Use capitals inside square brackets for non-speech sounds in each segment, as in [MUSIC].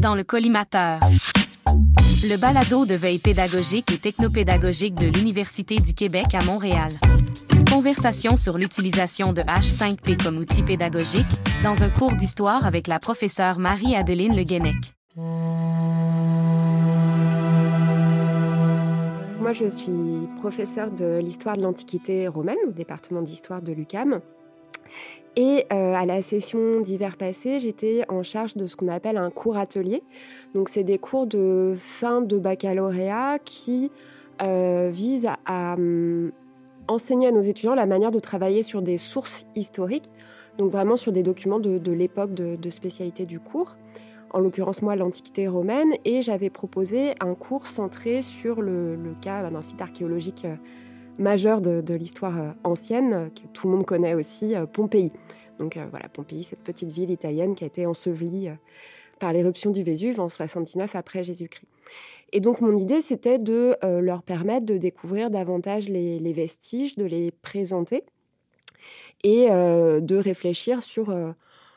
dans le collimateur. Le balado de veille pédagogique et technopédagogique de l'Université du Québec à Montréal. Conversation sur l'utilisation de H5P comme outil pédagogique dans un cours d'histoire avec la professeure Marie-Adeline Le Guenec. Moi, je suis professeure de l'histoire de l'Antiquité romaine au département d'histoire de l'UCAM. Et euh, à la session d'hiver passé, j'étais en charge de ce qu'on appelle un cours atelier. Donc, c'est des cours de fin de baccalauréat qui euh, visent à, hum, enseigner à nos étudiants la manière de travailler sur des sources historiques, donc vraiment sur des documents de, l'époque de, spécialité du cours. En l'occurrence, moi, l'Antiquité romaine, et j'avais proposé un cours centré sur le, cas d'un site archéologique. Euh, majeur de, l'histoire euh, ancienne, que tout le monde connaît aussi, euh, Pompéi. Donc euh, voilà, Pompéi, cette petite ville italienne qui a été ensevelie par l'éruption du Vésuve en 79 après Jésus-Christ. Et donc mon idée, c'était de leur permettre de découvrir davantage les, vestiges, de les présenter et de réfléchir sur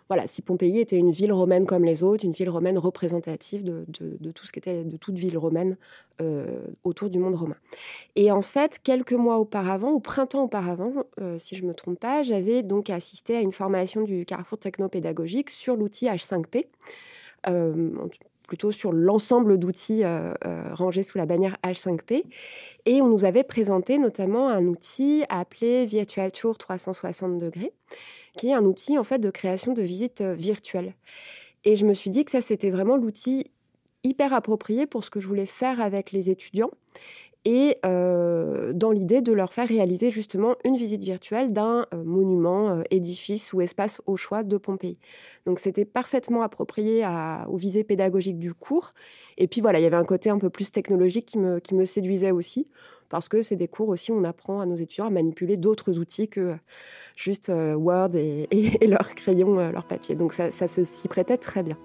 voilà, si Pompéi était une ville romaine comme les autres, une ville romaine représentative de, tout ce qu'était de toute ville romaine euh, autour du monde romain. Et en fait, quelques mois auparavant, au printemps auparavant, euh, si je me trompe pas, j'avais donc assisté à une formation du Carrefour technopédagogique sur l'outil H5P. Euh, plutôt sur l'ensemble d'outils rangés sous la bannière H5P. Et on nous avait présenté notamment un outil appelé Virtual Tour 360 degrés, qui est un outil en fait de création de visites euh, virtuelles. Et je me suis dit que ça c'était vraiment l'outil hyper approprié pour ce que je voulais faire avec les étudiants et euh, dans l'idée de leur faire réaliser justement une visite virtuelle d'un euh, monument, édifice ou espace au choix de Pompéi. Donc c'était parfaitement approprié à, aux visées pédagogiques du cours. Et puis voilà, il y avait un côté un peu plus technologique qui me, qui me séduisait aussi, parce que c'est des cours aussi on apprend à nos étudiants à manipuler d'autres outils que juste euh, Word et, leur crayon, euh, leur papier. Donc ça, ça s'y prêtait très bien.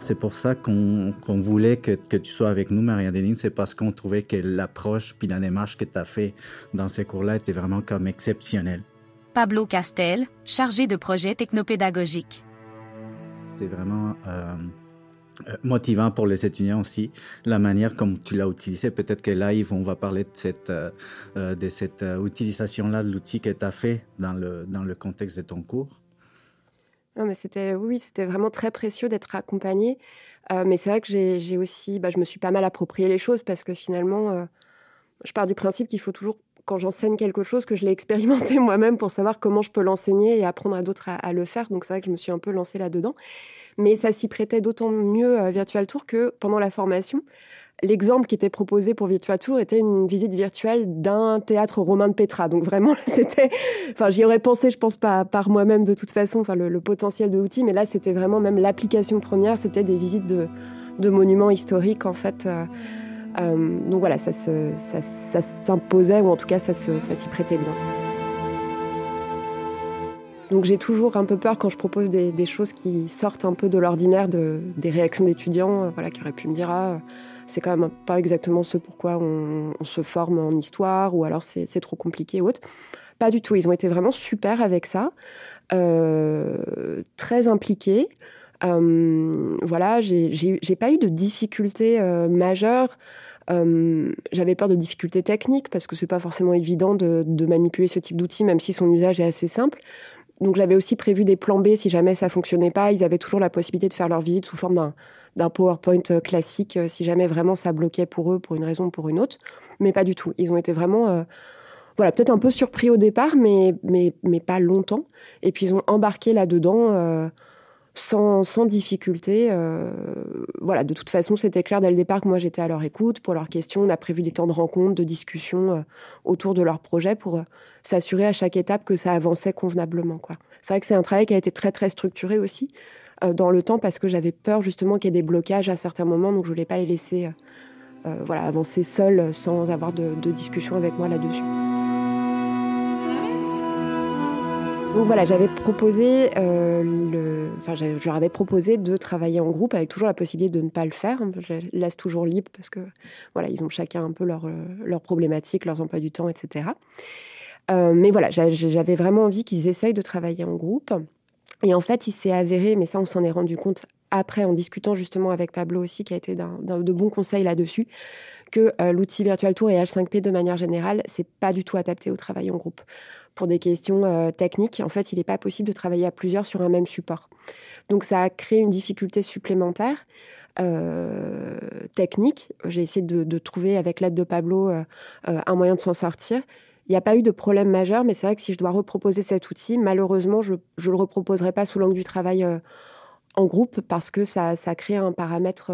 C'est pour ça qu'on voulait que, que, tu sois avec nous, Maria-Déline. C'est parce qu'on trouvait que l'approche puis la démarche que tu as fait dans ces cours-là était vraiment comme exceptionnelle. Pablo Castel, chargé de projet technopédagogique. C'est vraiment euh, euh, motivant pour les étudiants aussi, la manière comme tu l'as utilisé. Peut-être que là, on va parler de cette, euh, euh, de cette utilisation-là de l'outil que tu as fait dans le, dans le contexte de ton cours. Non, mais c'était, oui, c'était vraiment très précieux d'être accompagné. mais c'est vrai que j'ai, aussi, bah, je me suis pas mal approprié les choses parce que finalement, je pars du principe qu'il faut toujours quand j'enseigne quelque chose, que je l'ai [LAUGHS] expérimenté moi-même pour savoir comment je peux l'enseigner et apprendre à d'autres à, le faire. Donc c'est vrai que je me suis un peu lancée là-dedans. Mais ça s'y prêtait d'autant mieux à Virtual Tour que pendant la formation, l'exemple qui était proposé pour Virtual Tour était une visite virtuelle d'un théâtre romain de Petra. Donc vraiment, [LAUGHS] c'était, enfin, j'y aurais pensé, je pense pas par moi-même de toute façon, enfin, le, potentiel de l'outil, mais là, c'était vraiment même l'application première, c'était des visites de, de monuments historiques, en fait. Euh, euh, donc voilà, ça, s'imposait, ou en tout cas ça, s'y prêtait bien. Donc j'ai toujours un peu peur quand je propose des, choses qui sortent un peu de l'ordinaire des réactions d'étudiants, euh, voilà, qui auraient pu me dire ah, c'est quand même pas exactement ce pourquoi on, se forme en histoire, ou alors c'est trop compliqué ou autre. Pas du tout, ils ont été vraiment super avec ça, euh, très impliqués. Euh, voilà, j'ai pas eu de difficultés euh, majeures. J'avais peur de difficultés techniques parce que c'est pas forcément évident de, de manipuler ce type d'outil, même si son usage est assez simple. Donc j'avais aussi prévu des plans B si jamais ça fonctionnait pas. Ils avaient toujours la possibilité de faire leur visite sous forme d'un PowerPoint classique si jamais vraiment ça bloquait pour eux pour une raison ou pour une autre. Mais pas du tout. Ils ont été vraiment voilà, peut-être un peu surpris au départ, mais, mais, mais pas longtemps. Et puis ils ont embarqué là-dedans sans, difficulté. Euh, voilà, de toute façon, c'était clair dès le départ que moi j'étais à leur écoute pour leurs questions. On a prévu des temps de rencontre, de discussion euh, autour de leur projet pour euh, s'assurer à chaque étape que ça avançait convenablement. Quoi. C'est vrai que c'est un travail qui a été très très structuré aussi dans le temps parce que j'avais peur justement qu'il y ait des blocages à certains moments, donc je voulais pas les laisser voilà avancer seuls sans avoir de, de discussion avec moi là-dessus. Donc voilà, j'avais proposé, euh, le... enfin, je leur avais proposé de travailler en groupe avec toujours la possibilité de ne pas le faire. Je les laisse toujours libre parce que voilà, ils ont chacun un peu leurs leur euh, problématiques, leurs emplois du temps, etc. Euh, mais voilà, j'avais vraiment envie qu'ils essayent de travailler en groupe. Et en fait, il s'est avéré, mais ça, on s'en est rendu compte après en discutant justement avec Pablo aussi, qui a été de bons conseils là-dessus, que euh, l'outil Virtual Tour et H5P de manière générale, c'est pas du tout adapté au travail en groupe. Pour des questions euh, techniques, en fait, il n'est pas possible de travailler à plusieurs sur un même support. Donc ça a créé une difficulté supplémentaire. Euh, technique. J'ai essayé de, trouver, avec l'aide de Pablo, un moyen de s'en sortir. Il n'y a pas eu de problème majeur, mais c'est vrai que si je dois reproposer cet outil, malheureusement, je ne le reproposerai pas sous l'angle du travail en groupe parce que ça, ça crée un paramètre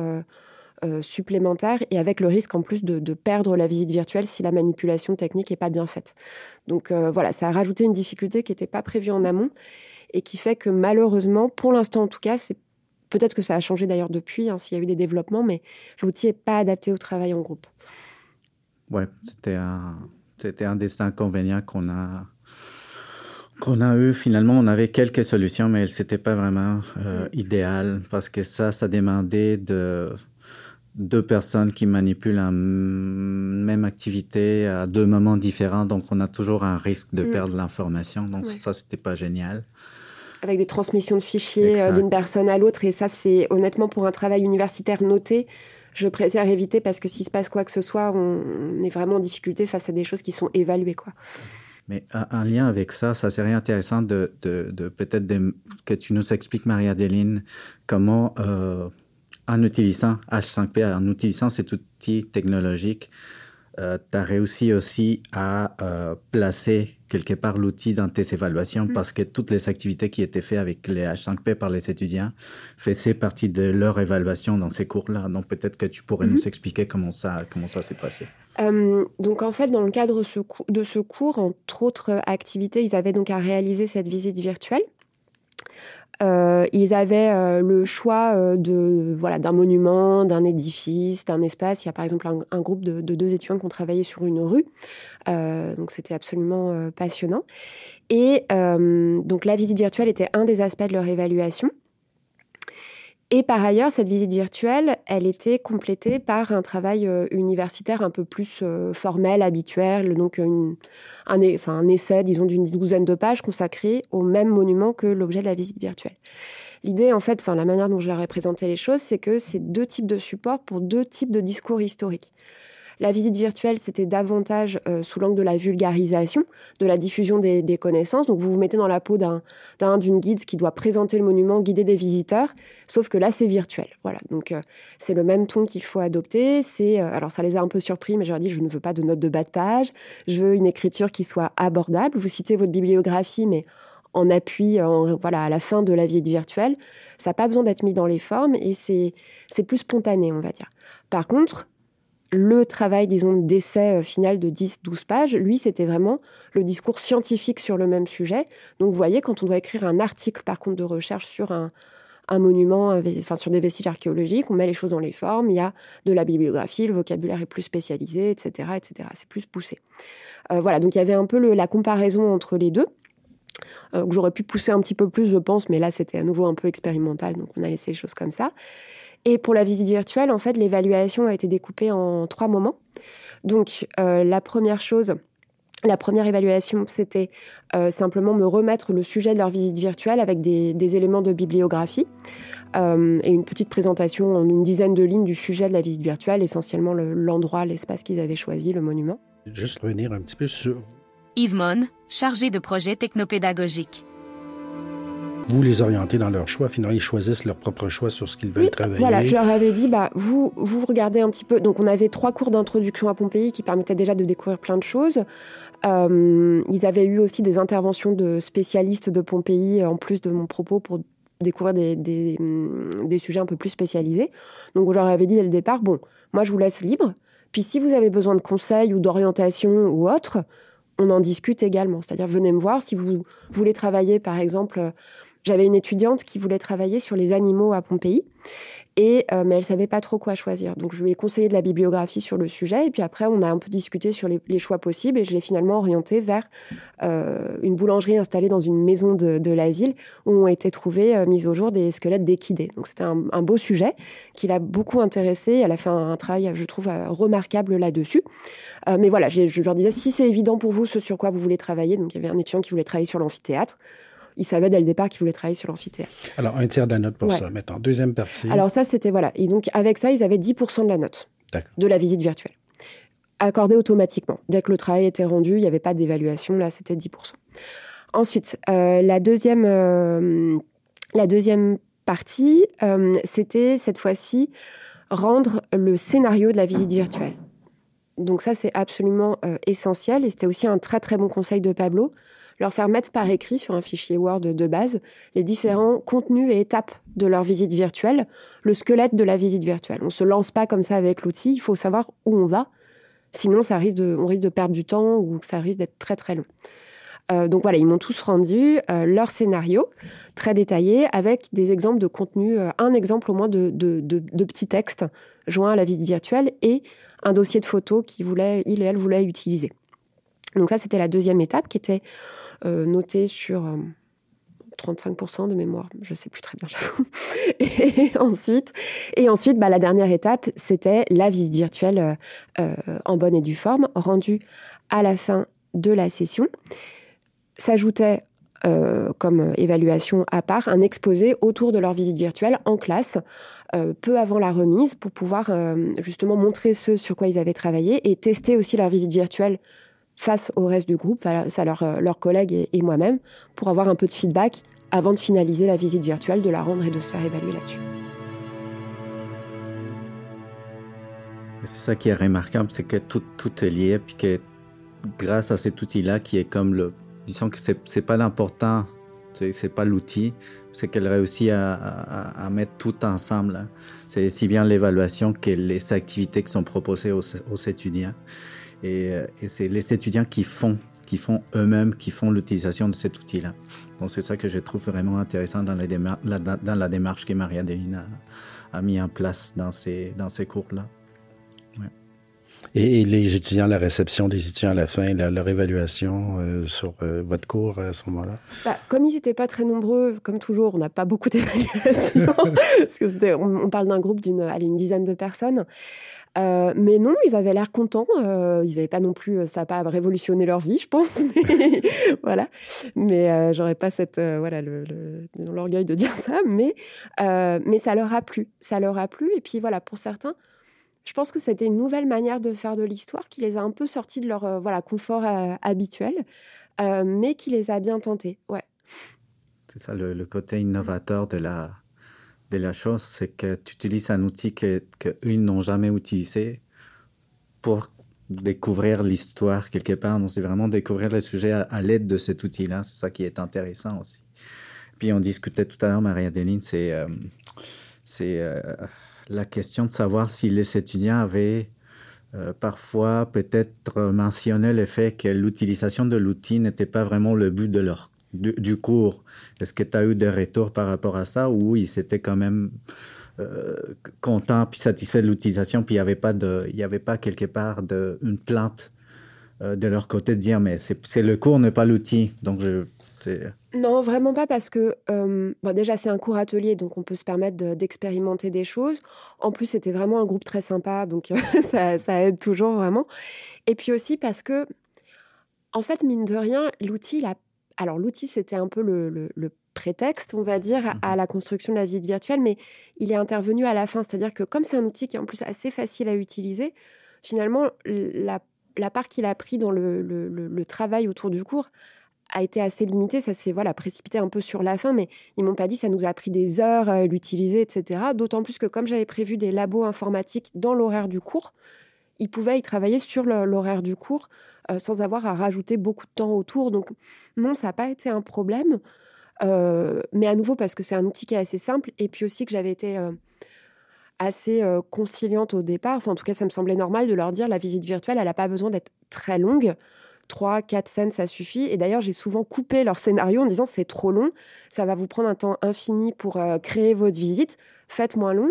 euh, supplémentaire et avec le risque en plus de, perdre la visite virtuelle si la manipulation technique n'est pas bien faite. Donc euh, voilà, ça a rajouté une difficulté qui n'était pas prévue en amont et qui fait que malheureusement, pour l'instant en tout cas, c'est peut-être que ça a changé d'ailleurs depuis, hein, s'il y a eu des développements, mais l'outil n'est pas adapté au travail en groupe. Ouais, c'était un, c'était un des inconvénients qu'on a qu'on a eu finalement, on avait quelques solutions, mais c'était pas vraiment euh, idéal parce que ça, ça demandait de deux personnes qui manipulent la même activité à deux moments différents, donc on a toujours un risque de mm. perdre l'information. Donc ça, c'était pas génial. Avec des transmissions de fichiers euh, d'une personne à l'autre, et ça, c'est honnêtement pour un travail universitaire noté, je préfère éviter parce que s'il se passe quoi que ce soit, on, est vraiment en difficulté face à des choses qui sont évaluées, quoi. Mais un lien avec ça, ça serait intéressant de, de, peut-être que tu nous expliques, Maria-Déline, comment euh, en utilisant H5P, en utilisant cet outil technologique, euh, tu as réussi aussi à euh, placer quelque part l'outil dans tes évaluations mm. parce que toutes les activités qui étaient faites avec les H5P par les étudiants faisaient partie de leur évaluation dans ces cours-là. Donc peut-être que tu pourrais nous mm-hmm. expliquer comment ça, comment ça s'est passé. Euh, donc en fait, dans le cadre de ce cours, entre autres activités, ils avaient donc à réaliser cette visite virtuelle. Euh, ils avaient euh, le choix euh, de voilà d'un monument, d'un édifice, d'un espace. Il y a par exemple un, groupe de, de, deux étudiants qui ont travaillé sur une rue, donc c'était absolument passionnant. Et donc la visite virtuelle était un des aspects de leur évaluation. Et par ailleurs, cette visite virtuelle, elle était complétée par un travail euh, universitaire un peu plus euh, formel, habituel, donc un, enfin, un essai, disons, d'une douzaine de pages consacré au même monument que l'objet de la visite virtuelle. L'idée, en fait, enfin, la manière dont je leur ai présenté les choses, c'est que c'est deux types de supports pour deux types de discours historiques. La visite virtuelle, c'était davantage euh, sous l'angle de la vulgarisation, de la diffusion des, connaissances. Donc vous vous mettez dans la peau d'un, d'une guide qui doit présenter le monument, guider des visiteurs, sauf que là c'est virtuel. Voilà, donc euh, c'est le même ton qu'il faut adopter. C'est euh, alors ça les a un peu surpris, mais je leur dit je ne veux pas de notes de bas de page, je veux une écriture qui soit abordable. Vous citez votre bibliographie, mais en appui, voilà, à la fin de la visite virtuelle. Ça n'a pas besoin d'être mis dans les formes et c'est plus spontané, on va dire. Par contre, le travail, disons, d'essai euh, final de 10-12 pages, lui, c'était vraiment le discours scientifique sur le même sujet. Donc, vous voyez, quand on doit écrire un article, par contre, de recherche sur un, monument, enfin, sur des vestiges archéologiques, on met les choses dans les formes, il y a de la bibliographie, le vocabulaire est plus spécialisé, etc., etc. C'est plus poussé. Euh, voilà, donc il y avait un peu la comparaison entre les deux. Euh, que j'aurais pu pousser un petit peu plus, je pense, mais là c'était à nouveau un peu expérimental, donc on a laissé les choses comme ça. Et pour la visite virtuelle, en fait, l'évaluation a été découpée en trois moments. Donc, euh, la première chose, la première évaluation, c'était euh, simplement me remettre le sujet de leur visite virtuelle avec des, éléments de bibliographie euh, et une petite présentation en une dizaine de lignes du sujet de la visite virtuelle, essentiellement l'endroit, l'espace qu'ils avaient choisi, le monument. Juste revenir un petit peu sur... Yves Mon, chargé de projet technopédagogique vous les orientez dans leur choix. Finalement, ils choisissent leur propre choix sur ce qu'ils veulent travailler. Voilà, je leur avais dit, bah, vous, vous regardez un petit peu. Donc, on avait trois cours d'introduction à Pompéi qui permettaient déjà de découvrir plein de choses. Euh, ils avaient eu aussi des interventions de spécialistes de Pompéi, en plus de mon propos, pour découvrir des, des, mm, des sujets un peu plus spécialisés. Donc, je leur avais dit dès le départ, bon, moi, je vous laisse libre. Puis, si vous avez besoin de conseils ou d'orientation ou autre, on en discute également. C'est-à-dire, venez me voir si vous voulez travailler, par exemple, j'avais une étudiante qui voulait travailler sur les animaux à Pompéi. Et, euh, mais elle savait pas trop quoi choisir. Donc je lui ai conseillé de la bibliographie sur le sujet. Et puis après, on a un peu discuté sur les, choix possibles. Et je l'ai finalement orientée vers euh, une boulangerie installée dans une maison de, de l'asile où ont été trouvés, euh, mis au jour, des squelettes d'équidés. Donc c'était un, un, beau sujet qui l'a beaucoup intéressé. Elle a fait un, travail, je trouve, remarquable là-dessus. mais voilà, je leur disais, si c'est évident pour vous ce sur quoi vous voulez travailler, donc il y avait un étudiant qui voulait travailler sur l'amphithéâtre, ils savaient dès le départ qu'ils voulaient travailler sur l'amphithéâtre. Alors, un tiers de la note pour ça. Maintenant, deuxième partie. Alors ça, c'était, voilà. Et donc, avec ça, ils avaient 10% de la note de la visite virtuelle. Accordée automatiquement. Dès que le travail était rendu, il n'y avait pas d'évaluation, là, c'était 10%. Ensuite, euh, la deuxième... Euh, la deuxième partie, euh, c'était cette fois-ci rendre le scénario de la visite virtuelle. Donc ça, c'est absolument essentiel et c'était aussi un très très bon conseil de Pablo, leur faire mettre par écrit sur un fichier Word de base les différents contenus et étapes de leur visite virtuelle, le squelette de la visite virtuelle. On se lance pas comme ça avec l'outil, il faut savoir où on va, sinon ça risque de, on risque de perdre du temps ou ça risque d'être très très long. Euh, donc voilà, ils m'ont tous rendu euh, leur scénario très détaillé avec des exemples de contenu, euh, un exemple au moins de, de, de, petits textes joints à la visite virtuelle et un dossier de photos qu'il voulait, il et elle voulaient utiliser. Donc ça, c'était la deuxième étape qui était notée sur 35% de mémoire, je sais plus très bien, [LAUGHS] et ensuite, et ensuite bah, la dernière étape, c'était la visite virtuelle en bonne et due forme, rendue à la fin de la session. S'ajoutait euh, comme évaluation à part un exposé autour de leur visite virtuelle en classe euh, peu avant la remise pour pouvoir euh, justement montrer ce sur quoi ils avaient travaillé et tester aussi leur visite virtuelle face au reste du groupe, face à leurs collègues et, moi-même, pour avoir un peu de feedback avant de finaliser la visite virtuelle, de la rendre et de se faire évaluer là-dessus. C'est ça qui est remarquable, c'est que tout, est lié, puis que grâce à cet outil-là, qui est comme le disons que c'est n'est pas l'important, c'est pas l'outil, c'est qu'elle réussit à, à, mettre tout ensemble. Hein. C'est si bien l'évaluation que les activités qui sont proposées aux, étudiants. Et, euh, et c'est les étudiants qui font, qui font eux-mêmes, qui font l'utilisation de cet outil-là. Donc c'est ça que je trouve vraiment intéressant dans la, démarche que Maria Delina a, a mis en place dans ces cours-là. Et, les étudiants, la réception des étudiants à la fin, leur évaluation euh, sur euh, votre cours à ce moment-là? Bah, comme ils n'étaient pas très nombreux, comme toujours, on n'a pas beaucoup [LAUGHS] d'évaluation. parce que on, parle d'un groupe d'une une dizaine de personnes. Euh, mais non, ils avaient l'air contents. ils n'avaient pas non plus, ça n'a pas révolutionné leur vie, je pense. [LAUGHS] Mais, voilà. Mais j'aurais pas cette, voilà, l'orgueil de dire ça. Mais, mais ça leur a plu. Ça leur a plu. Et puis voilà, pour certains, je pense que c'était une nouvelle manière de faire de l'histoire qui les a un peu sortis de leur euh, voilà confort euh, habituel, euh, mais qui les a bien tentés. Ouais. C'est ça le, côté innovateur de la de la chose, c'est que tu utilises un outil que, que n'ont jamais utilisé pour découvrir l'histoire quelque part. Donc, c'est vraiment découvrir le sujet à, l'aide de cet outil-là. C'est ça qui est intéressant aussi. Puis, on discutait tout à l'heure, Maria Deline, c'est c'est la question de savoir si les étudiants avaient euh, parfois peut-être mentionné le fait que l'utilisation de l'outil n'était pas vraiment le but de leur, du, cours. Est-ce que tu as eu des retours par rapport à ça ou ils étaient quand même euh, contents puis satisfaits de l'utilisation puis il n'y avait, pas avait pas quelque part de, une plainte euh, de leur côté de dire mais c'est le cours, n'est pas l'outil. Donc je non, vraiment pas parce que euh, déjà c'est un cours atelier, donc on peut se permettre d'expérimenter des choses. En plus, c'était vraiment un groupe très sympa, donc [LAUGHS] ça, aide toujours vraiment. Et puis aussi parce que, en fait, mine de rien, l'outil, alors l'outil c'était un peu le, prétexte, on va dire, à, mmh la construction de la visite virtuelle, mais il est intervenu à la fin. C'est-à-dire que comme c'est un outil qui est en plus assez facile à utiliser, finalement, la, part qu'il a pris dans le, le, travail autour du cours a été assez limité. Ça s'est voilà, précipité un peu sur la fin, mais ils m'ont pas dit ça nous a pris des heures à l'utiliser, etc. D'autant plus que comme j'avais prévu des labos informatiques dans l'horaire du cours, ils pouvaient y travailler sur l'horaire du cours euh, sans avoir à rajouter beaucoup de temps autour. Donc non, ça n'a pas été un problème. Euh, mais à nouveau parce que c'est un outil qui est assez simple et puis aussi que j'avais été euh, assez conciliante au départ. Enfin, en tout cas, ça me semblait normal de leur dire la visite virtuelle, elle n'a pas besoin d'être très longue trois, quatre scènes, ça suffit. Et d'ailleurs, j'ai souvent coupé leur scénario en disant c'est trop long, ça va vous prendre un temps infini pour euh, créer votre visite. Faites moins long,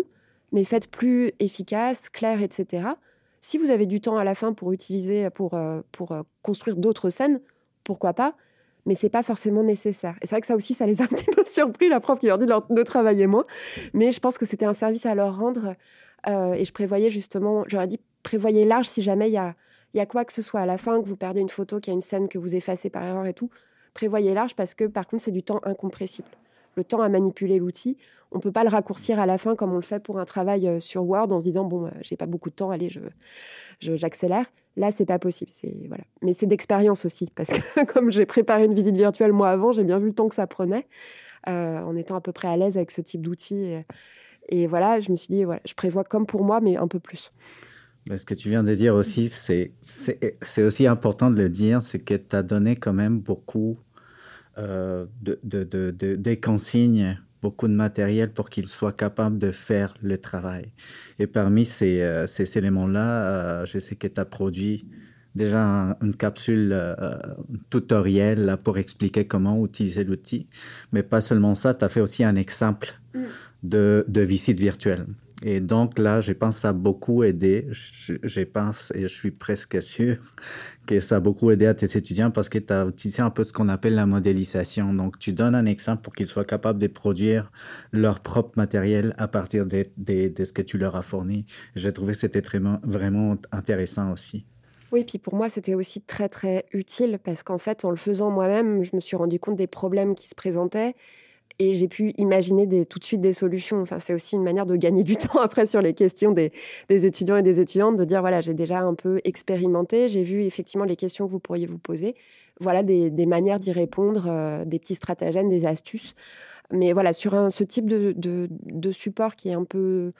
mais faites plus efficace, clair, etc. Si vous avez du temps à la fin pour utiliser, pour, euh, pour euh, construire d'autres scènes, pourquoi pas mais c'est pas forcément nécessaire. Et c'est vrai que ça aussi, ça les a un [LAUGHS] petit peu surpris, la prof qui leur dit de, travailler moins. Mais je pense que c'était un service à leur rendre. et je prévoyais justement, j'aurais dit, prévoyez large si jamais il y a, il y a quoi que ce soit à la fin, que vous perdez une photo, qu'il y a une scène que vous effacez par erreur et tout, prévoyez large parce que par contre, c'est du temps incompressible. Le temps à manipuler l'outil, on peut pas le raccourcir à la fin comme on le fait pour un travail euh, sur Word en se disant bon, j'ai pas beaucoup de temps, allez, je j'accélère. Là, c'est pas possible. C'est voilà. Mais c'est d'expérience aussi parce que [LAUGHS] comme j'ai préparé une visite virtuelle moi avant, j'ai bien vu le temps que ça prenait en étant à peu près à l'aise avec ce type d'outil. Et voilà, je me suis dit, voilà, je prévois comme pour moi, mais un peu plus. Ce que tu viens de dire aussi, c'est aussi important de le dire, c'est que tu as donné quand même beaucoup euh, de, de, de, des consignes, beaucoup de matériel pour qu'ils soient capables de faire le travail. Et parmi ces, euh, ces éléments-là, euh, je sais que tu as produit déjà une capsule euh, tutoriel là, pour expliquer comment utiliser l'outil. Mais pas seulement ça, tu as fait aussi un exemple mm. de, de visite virtuelle. Et donc là, je pense que ça a beaucoup aidé. Je, je, pense et je suis presque sûr que ça a beaucoup aidé à tes étudiants parce que tu as utilisé un peu ce qu'on appelle la modélisation. Donc, tu donnes un exemple pour qu'ils soient capables de produire leur propre matériel à partir de, ce que tu leur as fourni. J'ai trouvé que c'était vraiment, vraiment intéressant aussi. Oui, puis pour moi, c'était aussi très, très utile parce qu'en fait, en le faisant moi-même, je me suis rendu compte des problèmes qui se présentaient et j'ai pu imaginer des, tout de suite des solutions. Enfin, c'est aussi une manière de gagner du [LAUGHS] temps après sur les questions des, des étudiants et des étudiantes, de dire voilà, j'ai déjà un peu expérimenté, j'ai vu effectivement les questions que vous pourriez vous poser. Voilà des, des manières d'y répondre, euh, des petits stratagèmes, des astuces. Mais voilà, sur un, ce type de, de, de support qui est un peu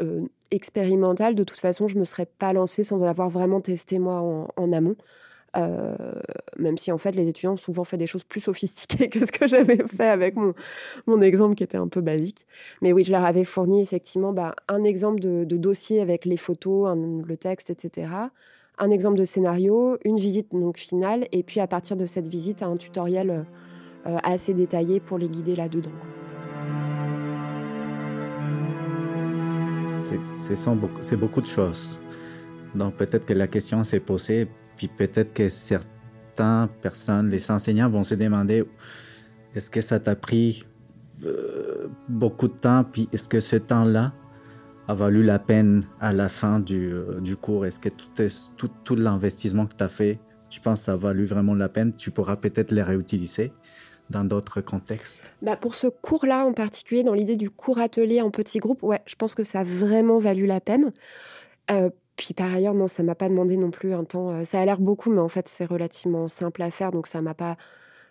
euh, expérimental, de toute façon, je ne me serais pas lancée sans l'avoir vraiment testé moi en, en amont. Euh, même si en fait les étudiants ont souvent fait des choses plus sophistiquées [LAUGHS] que ce que j'avais fait avec mon, mon exemple qui était un peu basique. Mais oui, je leur avais fourni effectivement bah, un exemple de, dossier avec les photos, le texte, etc. Un exemple de scénario, une visite donc finale, et puis à partir de cette visite, un tutoriel euh, assez détaillé pour les guider là-dedans. C'est beaucoup de choses. Donc peut-être que la question s'est posée puis peut-être que certaines personnes, les enseignants vont se demander est-ce que ça t'a pris euh, beaucoup de temps, puis est-ce que ce temps-là a valu la peine à la fin du, euh, du cours? Est-ce que tout, tout, tout l'investissement que tu as fait, tu penses que ça a valu vraiment la peine? Tu pourras peut-être les réutiliser dans d'autres contextes. Bah Pour ce cours-là en particulier, dans l'idée du cours atelier en petit groupe, ouais, je pense que ça a vraiment valu la peine. Euh, puis par ailleurs, non, ça m'a pas demandé non plus un temps. Euh, ça a l'air beaucoup, mais en fait, c'est relativement simple à faire, donc ça m'a pas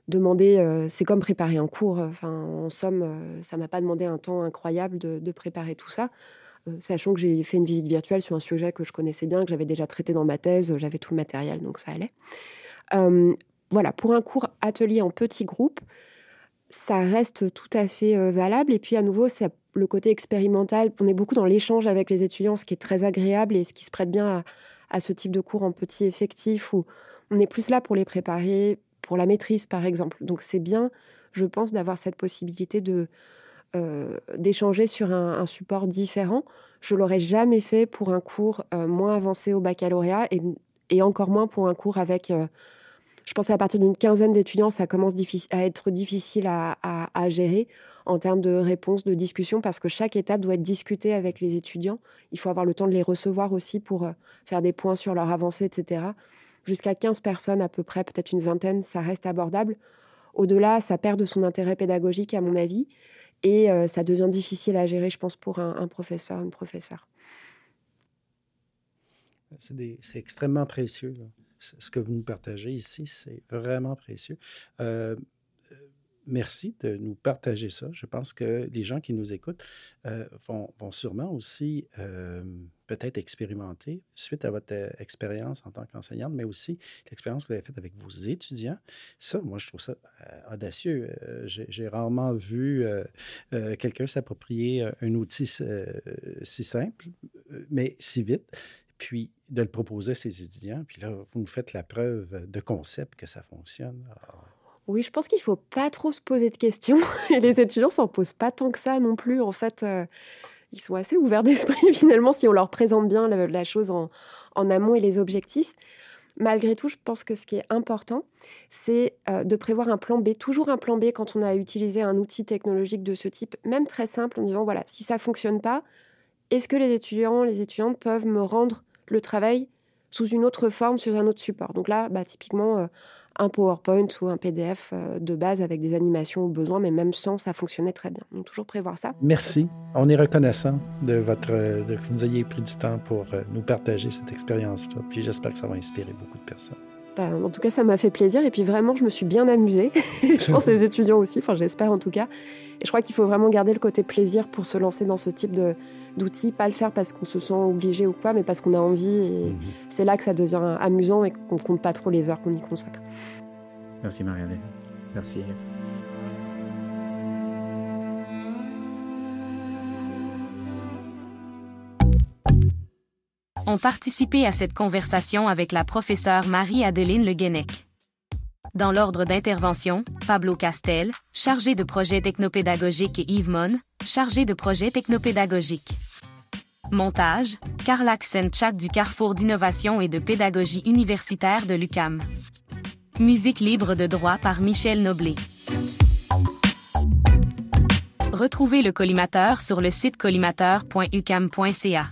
demandé. Euh, c'est comme préparer un cours. Enfin, en somme, euh, ça m'a pas demandé un temps incroyable de, préparer tout ça, sachant que j'ai fait une visite virtuelle sur un sujet que je connaissais bien, que j'avais déjà traité dans ma thèse, j'avais tout le matériel, donc ça allait. voilà, pour un cours atelier en petit groupe, ça reste tout à fait valable. Et puis à nouveau, ça le côté expérimental. On est beaucoup dans l'échange avec les étudiants, ce qui est très agréable et ce qui se prête bien à, ce type de cours en petit effectif où on est plus là pour les préparer pour la maîtrise, par exemple. Donc c'est bien, je pense, d'avoir cette possibilité de euh, d'échanger sur un, support différent. Je l'aurais jamais fait pour un cours euh, moins avancé au baccalauréat et, encore moins pour un cours avec euh, je pense qu'à partir d'une quinzaine d'étudiants, ça commence à être difficile à, gérer en termes de réponse, de discussion, parce que chaque étape doit être discutée avec les étudiants. Il faut avoir le temps de les recevoir aussi pour euh, faire des points sur leur avancée, etc. Jusqu'à 15 personnes à peu près, peut-être une vingtaine, ça reste abordable. Au-delà, ça perd de son intérêt pédagogique, à mon avis, et euh, ça devient difficile à gérer, je pense, pour un, professeur, une professeure. C'est extrêmement précieux. Ce que vous nous partagez ici, c'est vraiment précieux. Euh, euh, merci de nous partager ça. Je pense que les gens qui nous écoutent euh, vont, vont, sûrement aussi peut-être expérimenter suite à votre expérience en tant qu'enseignante, mais aussi l'expérience que vous avez faite avec vos étudiants. Ça, moi, je trouve ça audacieux. J'ai rarement vu quelqu'un s'approprier un outil si simple, mais si vite puis de le proposer à ses étudiants. Puis là, vous nous faites la preuve de concept que ça fonctionne. Ah. Oui, je pense qu'il ne faut pas trop se poser de questions. [LAUGHS] Et les étudiants s'en posent pas tant que ça non plus. En fait, euh, ils sont assez ouverts d'esprit [LAUGHS] finalement si on leur présente bien la, chose en, amont et les objectifs. Malgré tout, je pense que ce qui est important, c'est euh, de prévoir un plan B, toujours un plan B quand on a utilisé un outil technologique de ce type, même très simple, en disant voilà, si ça fonctionne pas, est-ce que les étudiants, les étudiantes peuvent me rendre le travail sous une autre forme, sur un autre support. Donc là, bah, typiquement, euh, un PowerPoint ou un PDF de base avec des animations au besoin, mais même sans, ça fonctionnait très bien. Donc toujours prévoir ça. Merci. On est reconnaissant de votre de que vous ayez pris du temps pour nous partager cette expérience-là. Puis j'espère que ça va inspirer beaucoup de personnes. Bah, en tout cas, ça m'a fait plaisir. Et puis vraiment, je me suis bien amusée. [LAUGHS] je pense les étudiants aussi, enfin j'espère en tout cas. Et je crois qu'il faut vraiment garder le côté plaisir pour se lancer dans ce type d'outils. Pas le faire parce qu'on se sent obligé ou quoi, mais parce qu'on a envie. Et mhm. c'est là que ça devient amusant et qu'on compte pas trop les heures qu'on y consacre. Merci Marianne. Merci ont participé à cette conversation avec la professeure Marie-Adeline Le Guenec. Dans l'ordre d'intervention, Pablo Castel, chargé de projet technopédagogique et Yves Mon, chargé de projet technopédagogique. Montage, Karl Senchak du Carrefour d'innovation et de pédagogie universitaire de l'UCAM. Musique libre de droit par Michel Noblet. Retrouvez le collimateur sur le site collimateur.ucam.ca.